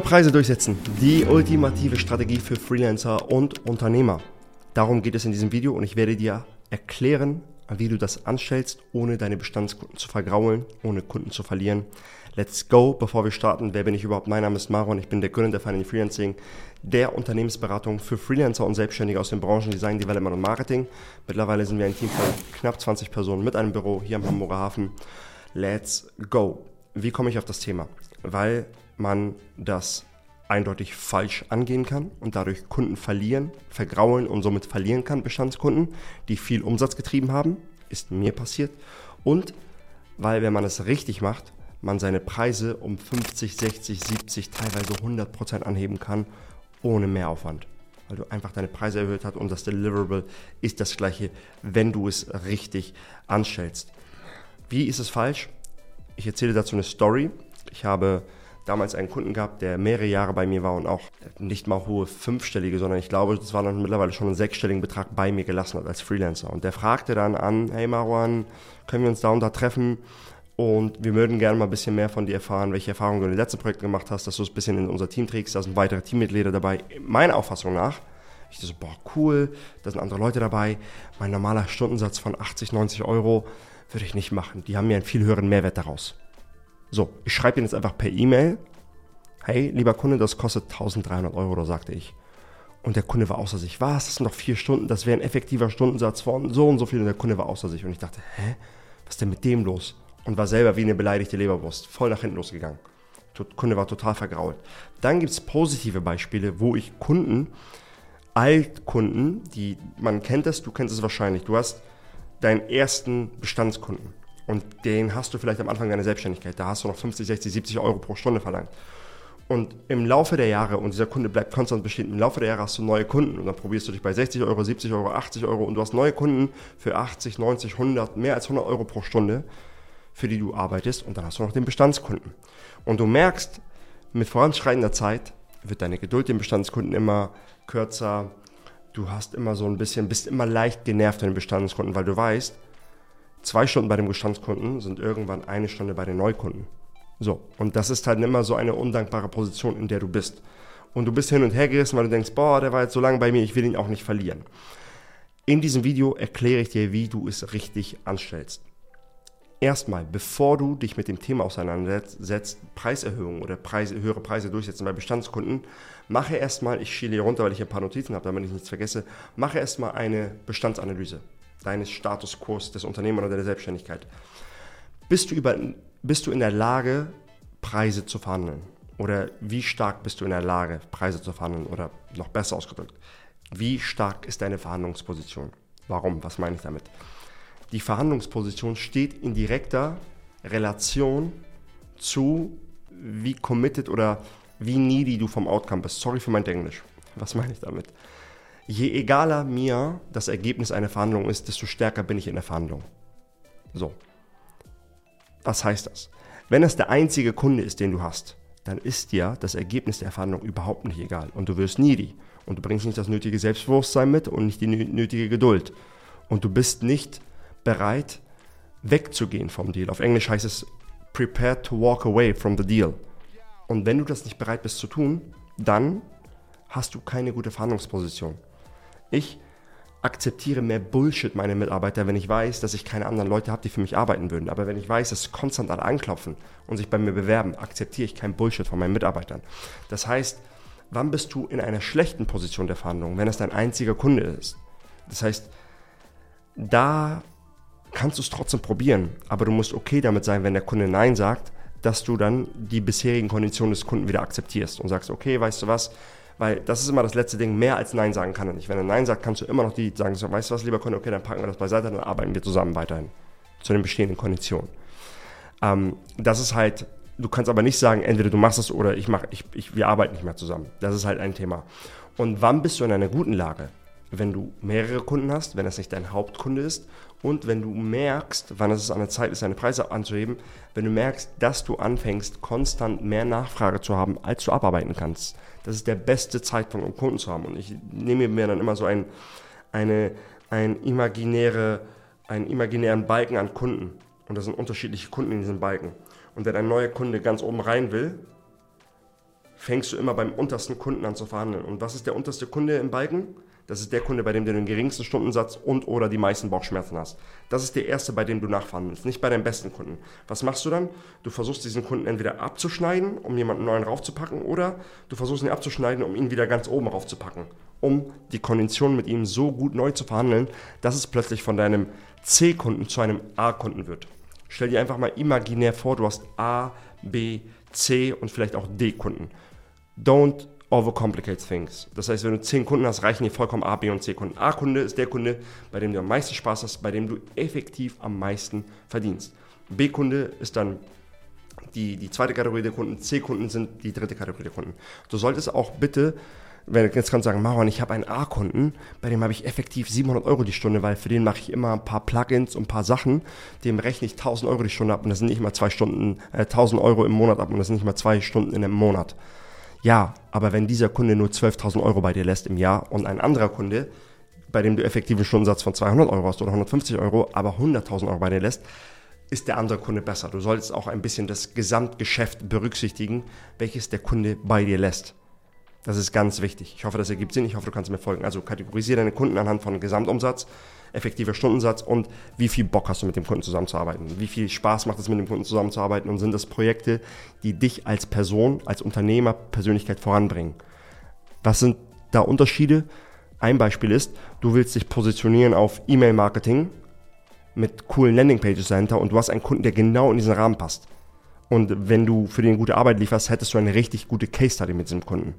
Preise durchsetzen. Die ultimative Strategie für Freelancer und Unternehmer. Darum geht es in diesem Video und ich werde dir erklären, wie du das anstellst, ohne deine Bestandskunden zu vergraulen, ohne Kunden zu verlieren. Let's go. Bevor wir starten, wer bin ich überhaupt? Mein Name ist Maron, ich bin der Gründer der Finance Freelancing, der Unternehmensberatung für Freelancer und Selbstständige aus den Branchen Design, Development und Marketing. Mittlerweile sind wir ein Team von knapp 20 Personen mit einem Büro hier am Hamburger Hafen. Let's go. Wie komme ich auf das Thema? Weil man das eindeutig falsch angehen kann und dadurch Kunden verlieren, vergraulen und somit verlieren kann, Bestandskunden, die viel Umsatz getrieben haben, ist mir passiert. Und weil, wenn man es richtig macht, man seine Preise um 50, 60, 70, teilweise 100 Prozent anheben kann, ohne Mehraufwand. Weil du einfach deine Preise erhöht hast und das Deliverable ist das gleiche, wenn du es richtig anstellst. Wie ist es falsch? Ich erzähle dazu eine Story. Ich habe damals einen Kunden gehabt, der mehrere Jahre bei mir war und auch nicht mal hohe fünfstellige, sondern ich glaube, das war dann mittlerweile schon einen sechsstelligen Betrag bei mir gelassen hat als Freelancer. Und der fragte dann an, hey Marwan, können wir uns da und da treffen? Und wir würden gerne mal ein bisschen mehr von dir erfahren, welche Erfahrungen du in den letzten Projekten gemacht hast, dass du es ein bisschen in unser Team trägst. Da sind weitere Teammitglieder dabei. Meiner Auffassung nach, ich dachte so, boah, cool, da sind andere Leute dabei. Mein normaler Stundensatz von 80, 90 Euro würde ich nicht machen. Die haben mir einen viel höheren Mehrwert daraus. So, ich schreibe Ihnen jetzt einfach per E-Mail, hey, lieber Kunde, das kostet 1300 Euro, sagte ich. Und der Kunde war außer sich. Was? Das sind noch vier Stunden, das wäre ein effektiver Stundensatz von so und so viel. Und der Kunde war außer sich. Und ich dachte, hä? Was ist denn mit dem los? Und war selber wie eine beleidigte Leberwurst, voll nach hinten losgegangen. Der Kunde war total vergrault. Dann gibt es positive Beispiele, wo ich Kunden, Altkunden, die, man kennt das, du kennst es wahrscheinlich, du hast deinen ersten Bestandskunden und den hast du vielleicht am Anfang deiner Selbstständigkeit. Da hast du noch 50, 60, 70 Euro pro Stunde verlangt. Und im Laufe der Jahre, und dieser Kunde bleibt konstant bestehen, im Laufe der Jahre hast du neue Kunden und dann probierst du dich bei 60 Euro, 70 Euro, 80 Euro und du hast neue Kunden für 80, 90, 100, mehr als 100 Euro pro Stunde, für die du arbeitest und dann hast du noch den Bestandskunden. Und du merkst, mit voranschreitender Zeit wird deine Geduld den Bestandskunden immer kürzer, du hast immer so ein bisschen, bist immer leicht genervt von den Bestandskunden, weil du weißt, zwei Stunden bei dem Bestandskunden sind irgendwann eine Stunde bei den Neukunden. So, und das ist halt immer so eine undankbare Position, in der du bist. Und du bist hin und her gerissen, weil du denkst, boah, der war jetzt so lange bei mir, ich will ihn auch nicht verlieren. In diesem Video erkläre ich dir, wie du es richtig anstellst. Erstmal, bevor du dich mit dem Thema auseinandersetzt, Preiserhöhung oder Preise, höhere Preise durchsetzen bei Bestandskunden, mache erstmal, ich schiele hier runter, weil ich ein paar Notizen habe, damit ich nichts vergesse, mache erstmal eine Bestandsanalyse deines Status quo des Unternehmens oder der Selbstständigkeit. Bist du, über, bist du in der Lage, Preise zu verhandeln? Oder wie stark bist du in der Lage, Preise zu verhandeln? Oder noch besser ausgedrückt, wie stark ist deine Verhandlungsposition? Warum? Was meine ich damit? Die Verhandlungsposition steht in direkter Relation zu, wie committed oder wie needy du vom Outcome bist. Sorry für mein Englisch. Was meine ich damit? je egaler mir das Ergebnis einer Verhandlung ist, desto stärker bin ich in der Verhandlung. So. Was heißt das? Wenn es der einzige Kunde ist, den du hast, dann ist dir das Ergebnis der Verhandlung überhaupt nicht egal und du wirst needy und du bringst nicht das nötige Selbstbewusstsein mit und nicht die nötige Geduld und du bist nicht bereit wegzugehen vom Deal. Auf Englisch heißt es prepared to walk away from the deal. Und wenn du das nicht bereit bist zu tun, dann hast du keine gute Verhandlungsposition. Ich akzeptiere mehr Bullshit meine Mitarbeiter, wenn ich weiß, dass ich keine anderen Leute habe, die für mich arbeiten würden. Aber wenn ich weiß, dass konstant alle anklopfen und sich bei mir bewerben, akzeptiere ich kein Bullshit von meinen Mitarbeitern. Das heißt, wann bist du in einer schlechten Position der Verhandlung, wenn es dein einziger Kunde ist? Das heißt, da kannst du es trotzdem probieren, aber du musst okay damit sein, wenn der Kunde Nein sagt, dass du dann die bisherigen Konditionen des Kunden wieder akzeptierst und sagst, okay, weißt du was, weil das ist immer das letzte Ding. Mehr als Nein sagen kann er nicht. Wenn er Nein sagt, kannst du immer noch die sagen, so, weißt du was, lieber Kunde, okay, dann packen wir das beiseite, dann arbeiten wir zusammen weiterhin. Zu den bestehenden Konditionen. Ähm, das ist halt, du kannst aber nicht sagen, entweder du machst es oder ich mach, ich, ich, wir arbeiten nicht mehr zusammen. Das ist halt ein Thema. Und wann bist du in einer guten Lage? Wenn du mehrere Kunden hast, wenn das nicht dein Hauptkunde ist und wenn du merkst, wann es an der Zeit ist, deine Preise anzuheben, wenn du merkst, dass du anfängst, konstant mehr Nachfrage zu haben, als du abarbeiten kannst. Das ist der beste Zeitpunkt, um Kunden zu haben. Und ich nehme mir dann immer so ein, eine, ein imaginäre, einen imaginären Balken an Kunden. Und da sind unterschiedliche Kunden in diesem Balken. Und wenn ein neuer Kunde ganz oben rein will, fängst du immer beim untersten Kunden an zu verhandeln. Und was ist der unterste Kunde im Balken? Das ist der Kunde, bei dem du den geringsten Stundensatz und oder die meisten Bauchschmerzen hast. Das ist der erste, bei dem du nachverhandelst, nicht bei deinem besten Kunden. Was machst du dann? Du versuchst diesen Kunden entweder abzuschneiden, um jemanden neuen raufzupacken, oder du versuchst ihn abzuschneiden, um ihn wieder ganz oben raufzupacken, um die Konditionen mit ihm so gut neu zu verhandeln, dass es plötzlich von deinem C-Kunden zu einem A-Kunden wird. Stell dir einfach mal imaginär vor, du hast A, B, C und vielleicht auch D-Kunden. Don't overcomplicate things. Das heißt, wenn du 10 Kunden hast, reichen dir vollkommen A, B und C Kunden. A-Kunde ist der Kunde, bei dem du am meisten Spaß hast, bei dem du effektiv am meisten verdienst. B-Kunde ist dann die, die zweite Kategorie der Kunden, C-Kunden sind die dritte Kategorie der Kunden. Du solltest auch bitte, wenn jetzt kannst du sagen, Marwan, ich habe einen A-Kunden, bei dem habe ich effektiv 700 Euro die Stunde, weil für den mache ich immer ein paar Plugins und ein paar Sachen, dem rechne ich 1000 Euro die Stunde ab und das sind nicht mal zwei Stunden, äh, 1000 Euro im Monat ab und das sind nicht mal zwei Stunden in einem Monat. Ja, aber wenn dieser Kunde nur 12.000 Euro bei dir lässt im Jahr und ein anderer Kunde, bei dem du effektiven Stundensatz von 200 Euro hast oder 150 Euro, aber 100.000 Euro bei dir lässt, ist der andere Kunde besser. Du solltest auch ein bisschen das Gesamtgeschäft berücksichtigen, welches der Kunde bei dir lässt. Das ist ganz wichtig. Ich hoffe, das ergibt Sinn. Ich hoffe, du kannst mir folgen. Also kategorisiere deine Kunden anhand von Gesamtumsatz, effektiver Stundensatz und wie viel Bock hast du mit dem Kunden zusammenzuarbeiten. Wie viel Spaß macht es mit dem Kunden zusammenzuarbeiten und sind das Projekte, die dich als Person, als Unternehmer, Persönlichkeit voranbringen. Was sind da Unterschiede? Ein Beispiel ist, du willst dich positionieren auf E-Mail-Marketing mit coolen Landingpages dahinter und du hast einen Kunden, der genau in diesen Rahmen passt. Und wenn du für den gute Arbeit lieferst, hättest du eine richtig gute Case Study mit diesem Kunden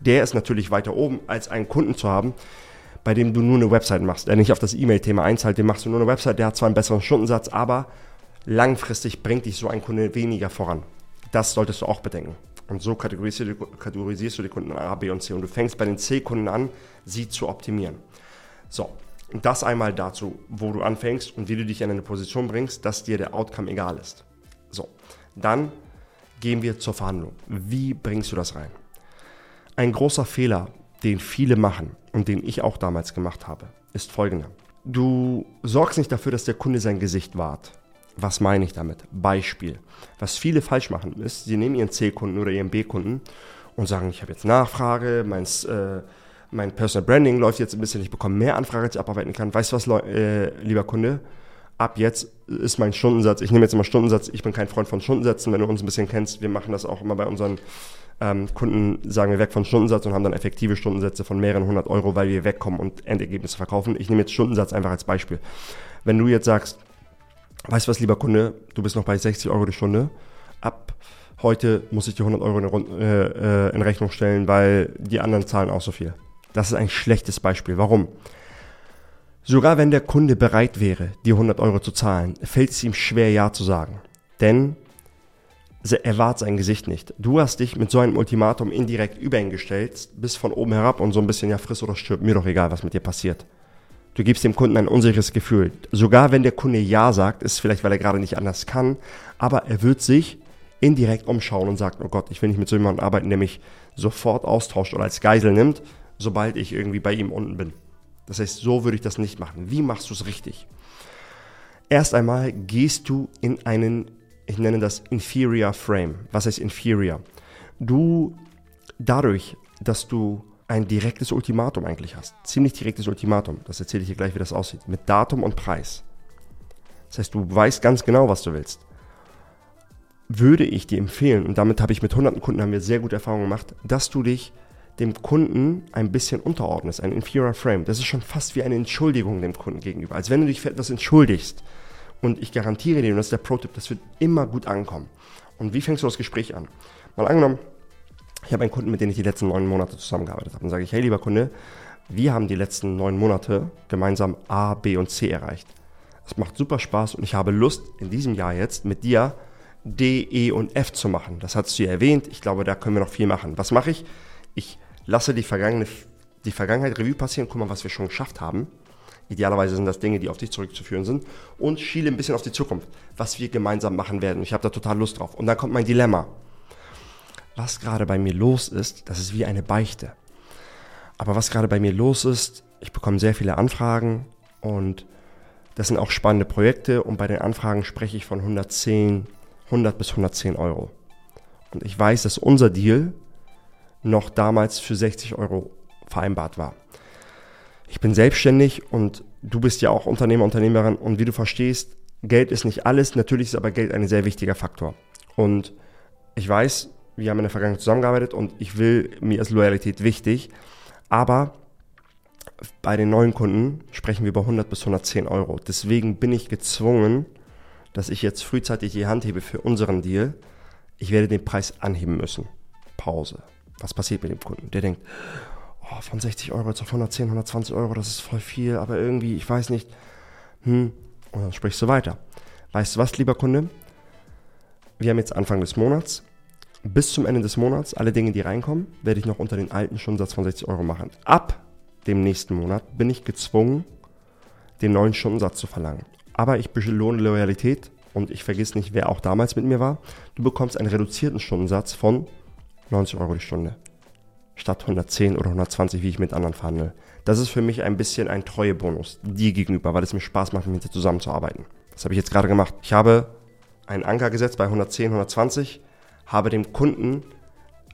der ist natürlich weiter oben, als einen Kunden zu haben, bei dem du nur eine Website machst, der nicht auf das E-Mail-Thema einzahlt, dem machst du nur eine Website, der hat zwar einen besseren Stundensatz, aber langfristig bringt dich so ein Kunde weniger voran. Das solltest du auch bedenken. Und so kategorisierst du, kategorisierst du die Kunden A, B und C. Und du fängst bei den C-Kunden an, sie zu optimieren. So, das einmal dazu, wo du anfängst und wie du dich in eine Position bringst, dass dir der Outcome egal ist. So, dann gehen wir zur Verhandlung. Wie bringst du das rein? Ein großer Fehler, den viele machen und den ich auch damals gemacht habe, ist folgender. Du sorgst nicht dafür, dass der Kunde sein Gesicht wahrt. Was meine ich damit? Beispiel. Was viele falsch machen ist, sie nehmen ihren C-Kunden oder ihren B-Kunden und sagen, ich habe jetzt Nachfrage, mein, äh, mein Personal Branding läuft jetzt ein bisschen, ich bekomme mehr Anfragen, als ich abarbeiten kann. Weißt du was, äh, lieber Kunde? Ab jetzt ist mein Stundensatz, ich nehme jetzt immer Stundensatz, ich bin kein Freund von Stundensätzen, wenn du uns ein bisschen kennst, wir machen das auch immer bei unseren ähm, Kunden sagen wir weg von Stundensatz und haben dann effektive Stundensätze von mehreren hundert Euro, weil wir wegkommen und Endergebnisse verkaufen. Ich nehme jetzt Stundensatz einfach als Beispiel. Wenn du jetzt sagst, weißt du was, lieber Kunde, du bist noch bei 60 Euro die Stunde, ab heute muss ich dir 100 Euro in, äh, äh, in Rechnung stellen, weil die anderen zahlen auch so viel. Das ist ein schlechtes Beispiel. Warum? Sogar wenn der Kunde bereit wäre, die 100 Euro zu zahlen, fällt es ihm schwer, Ja zu sagen. Denn er wahrt sein Gesicht nicht. Du hast dich mit so einem Ultimatum indirekt über ihn gestellt, bis von oben herab und so ein bisschen, ja, friss oder stirb, mir doch egal, was mit dir passiert. Du gibst dem Kunden ein unsicheres Gefühl. Sogar wenn der Kunde Ja sagt, ist vielleicht, weil er gerade nicht anders kann, aber er wird sich indirekt umschauen und sagt, oh Gott, ich will nicht mit so jemandem arbeiten, der mich sofort austauscht oder als Geisel nimmt, sobald ich irgendwie bei ihm unten bin. Das heißt, so würde ich das nicht machen. Wie machst du es richtig? Erst einmal gehst du in einen ich nenne das Inferior Frame. Was heißt Inferior? Du, dadurch, dass du ein direktes Ultimatum eigentlich hast, ziemlich direktes Ultimatum, das erzähle ich dir gleich, wie das aussieht, mit Datum und Preis. Das heißt, du weißt ganz genau, was du willst. Würde ich dir empfehlen, und damit habe ich mit hunderten Kunden haben wir sehr gute Erfahrungen gemacht, dass du dich dem Kunden ein bisschen unterordnest, ein Inferior Frame. Das ist schon fast wie eine Entschuldigung dem Kunden gegenüber, als wenn du dich für etwas entschuldigst. Und ich garantiere dir, und das ist der Pro-Tipp, das wird immer gut ankommen. Und wie fängst du das Gespräch an? Mal angenommen, ich habe einen Kunden, mit dem ich die letzten neun Monate zusammengearbeitet habe. Dann sage ich, hey lieber Kunde, wir haben die letzten neun Monate gemeinsam A, B und C erreicht. Es macht super Spaß und ich habe Lust, in diesem Jahr jetzt mit dir D, E und F zu machen. Das hast du ja erwähnt. Ich glaube, da können wir noch viel machen. Was mache ich? Ich lasse die, vergangene, die Vergangenheit Revue passieren, guck mal, was wir schon geschafft haben. Idealerweise sind das Dinge, die auf dich zurückzuführen sind. Und schiele ein bisschen auf die Zukunft, was wir gemeinsam machen werden. Ich habe da total Lust drauf. Und dann kommt mein Dilemma. Was gerade bei mir los ist, das ist wie eine Beichte. Aber was gerade bei mir los ist, ich bekomme sehr viele Anfragen und das sind auch spannende Projekte und bei den Anfragen spreche ich von 110, 100 bis 110 Euro. Und ich weiß, dass unser Deal noch damals für 60 Euro vereinbart war. Ich bin selbstständig und du bist ja auch Unternehmer, Unternehmerin und wie du verstehst, Geld ist nicht alles, natürlich ist aber Geld ein sehr wichtiger Faktor. Und ich weiß, wir haben in der Vergangenheit zusammengearbeitet und ich will, mir ist Loyalität wichtig, aber bei den neuen Kunden sprechen wir über 100 bis 110 Euro. Deswegen bin ich gezwungen, dass ich jetzt frühzeitig die Hand hebe für unseren Deal. Ich werde den Preis anheben müssen. Pause. Was passiert mit dem Kunden? Der denkt, oh, von 60 Euro jetzt auf 110, 120 Euro, das ist voll viel, aber irgendwie, ich weiß nicht. Hm. Und dann sprichst du weiter. Weißt du was, lieber Kunde? Wir haben jetzt Anfang des Monats. Bis zum Ende des Monats, alle Dinge, die reinkommen, werde ich noch unter den alten Stundensatz von 60 Euro machen. Ab dem nächsten Monat bin ich gezwungen, den neuen Stundensatz zu verlangen. Aber ich belohne Loyalität und ich vergesse nicht, wer auch damals mit mir war. Du bekommst einen reduzierten Stundensatz von 90 Euro die Stunde. Statt 110 oder 120, wie ich mit anderen verhandle. Das ist für mich ein bisschen ein Treuebonus dir gegenüber, weil es mir Spaß macht, mit dir zusammenzuarbeiten. Das habe ich jetzt gerade gemacht. Ich habe einen Anker gesetzt bei 110, 120, habe dem Kunden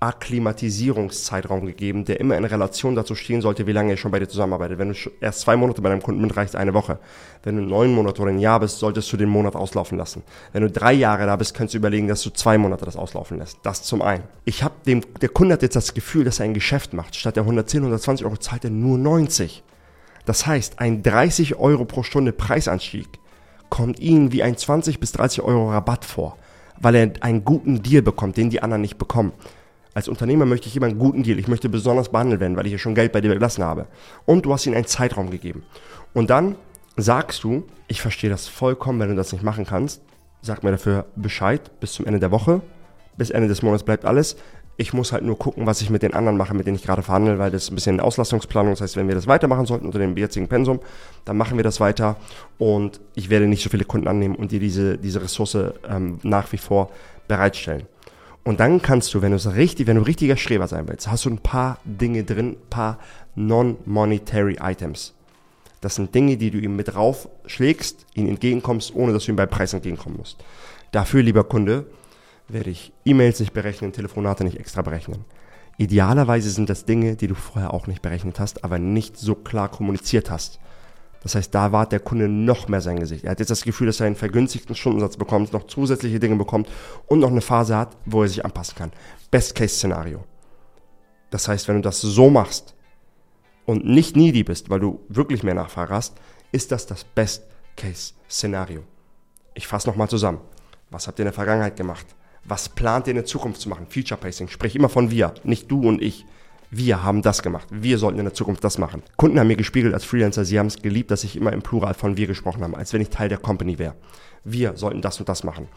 Akklimatisierungszeitraum gegeben, der immer in Relation dazu stehen sollte, wie lange er schon bei dir zusammenarbeitet. Wenn du erst zwei Monate bei deinem Kunden bist, reicht eine Woche. Wenn du neun Monate oder ein Jahr bist, solltest du den Monat auslaufen lassen. Wenn du drei Jahre da bist, kannst du überlegen, dass du zwei Monate das auslaufen lässt. Das zum einen. Ich habe dem, der Kunde hat jetzt das Gefühl, dass er ein Geschäft macht. Statt der 110, 120 Euro zahlt er nur 90. Das heißt, ein 30 Euro pro Stunde Preisanstieg kommt ihm wie ein 20 bis 30 Euro Rabatt vor, weil er einen guten Deal bekommt, den die anderen nicht bekommen. Als Unternehmer möchte ich immer einen guten Deal. Ich möchte besonders behandelt werden, weil ich ja schon Geld bei dir gelassen habe. Und du hast ihnen einen Zeitraum gegeben. Und dann sagst du, ich verstehe das vollkommen, wenn du das nicht machen kannst. Sag mir dafür Bescheid bis zum Ende der Woche. Bis Ende des Monats bleibt alles. Ich muss halt nur gucken, was ich mit den anderen mache, mit denen ich gerade verhandle, weil das ist ein bisschen eine Auslastungsplanung. Das heißt, wenn wir das weitermachen sollten unter dem jetzigen Pensum, dann machen wir das weiter und ich werde nicht so viele Kunden annehmen und dir diese, diese Ressource ähm, nach wie vor bereitstellen. Und dann kannst du, wenn du es richtig, wenn du richtiger Streber sein willst, hast du ein paar Dinge drin, paar non-monetary Items. Das sind Dinge, die du ihm mit raufschlägst, ihm entgegenkommst, ohne dass du ihm beim Preis entgegenkommen musst. Dafür, lieber Kunde, werde ich E-Mails nicht berechnen, Telefonate nicht extra berechnen. Idealerweise sind das Dinge, die du vorher auch nicht berechnet hast, aber nicht so klar kommuniziert hast. Das heißt, da wahrt der Kunde noch mehr sein Gesicht. Er hat jetzt das Gefühl, dass er einen vergünstigten Stundensatz bekommt, noch zusätzliche Dinge bekommt und noch eine Phase hat, wo er sich anpassen kann. Best-Case-Szenario. Das heißt, wenn du das so machst und nicht needy bist, weil du wirklich mehr Nachfrage hast, ist das das Best-Case-Szenario. Ich fasse nochmal zusammen. Was habt ihr in der Vergangenheit gemacht? Was plant ihr in der Zukunft zu machen? Feature Pacing. Sprich immer von wir, nicht du und ich. Wir haben das gemacht. Wir sollten in der Zukunft das machen. Kunden haben mir gespiegelt als Freelancer, sie haben es geliebt, dass ich immer im Plural von wir gesprochen habe, als wenn ich Teil der Company wäre. Wir sollten das und das machen.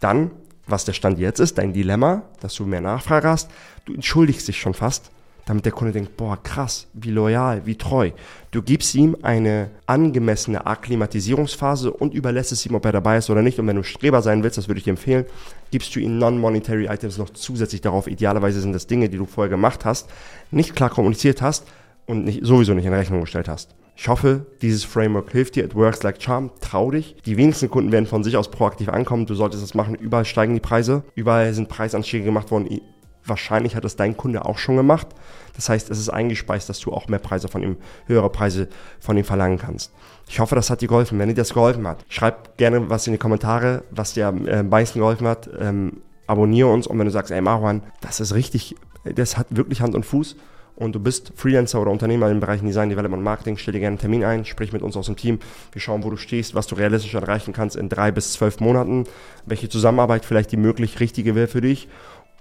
Dann, was der Stand jetzt ist, dein Dilemma, dass du mehr Nachfrage hast, du entschuldigst dich schon fast damit der Kunde denkt, boah, krass, wie loyal, wie treu. Du gibst ihm eine angemessene Akklimatisierungsphase und überlässt es ihm, ob er dabei ist oder nicht. Und wenn du Streber sein willst, das würde ich dir empfehlen, gibst du ihm Non-Monetary Items noch zusätzlich darauf. Idealerweise sind das Dinge, die du vorher gemacht hast, nicht klar kommuniziert hast und nicht, sowieso nicht in Rechnung gestellt hast. Ich hoffe, dieses Framework hilft dir. It works like charm. Trau dich. Die wenigsten Kunden werden von sich aus proaktiv ankommen. Du solltest das machen. Überall steigen die Preise. Überall sind Preisanstiege gemacht worden wahrscheinlich hat das dein Kunde auch schon gemacht. Das heißt, es ist eingespeist, dass du auch mehr Preise von ihm, höhere Preise von ihm verlangen kannst. Ich hoffe, das hat dir geholfen. Wenn dir das geholfen hat, schreib gerne was in die Kommentare, was dir am äh, meisten geholfen hat. Ähm, abonniere uns und wenn du sagst, ey Marwan, das ist richtig, das hat wirklich Hand und Fuß und du bist Freelancer oder Unternehmer im Bereich Design, Development, Marketing, stell dir gerne einen Termin ein, sprich mit uns aus dem Team. Wir schauen, wo du stehst, was du realistisch erreichen kannst in drei bis zwölf Monaten, welche Zusammenarbeit vielleicht die möglich richtige wäre für dich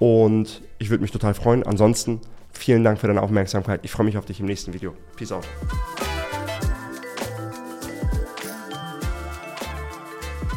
und ich würde mich total freuen. Ansonsten vielen Dank für deine Aufmerksamkeit. Ich freue mich auf dich im nächsten Video. Peace out.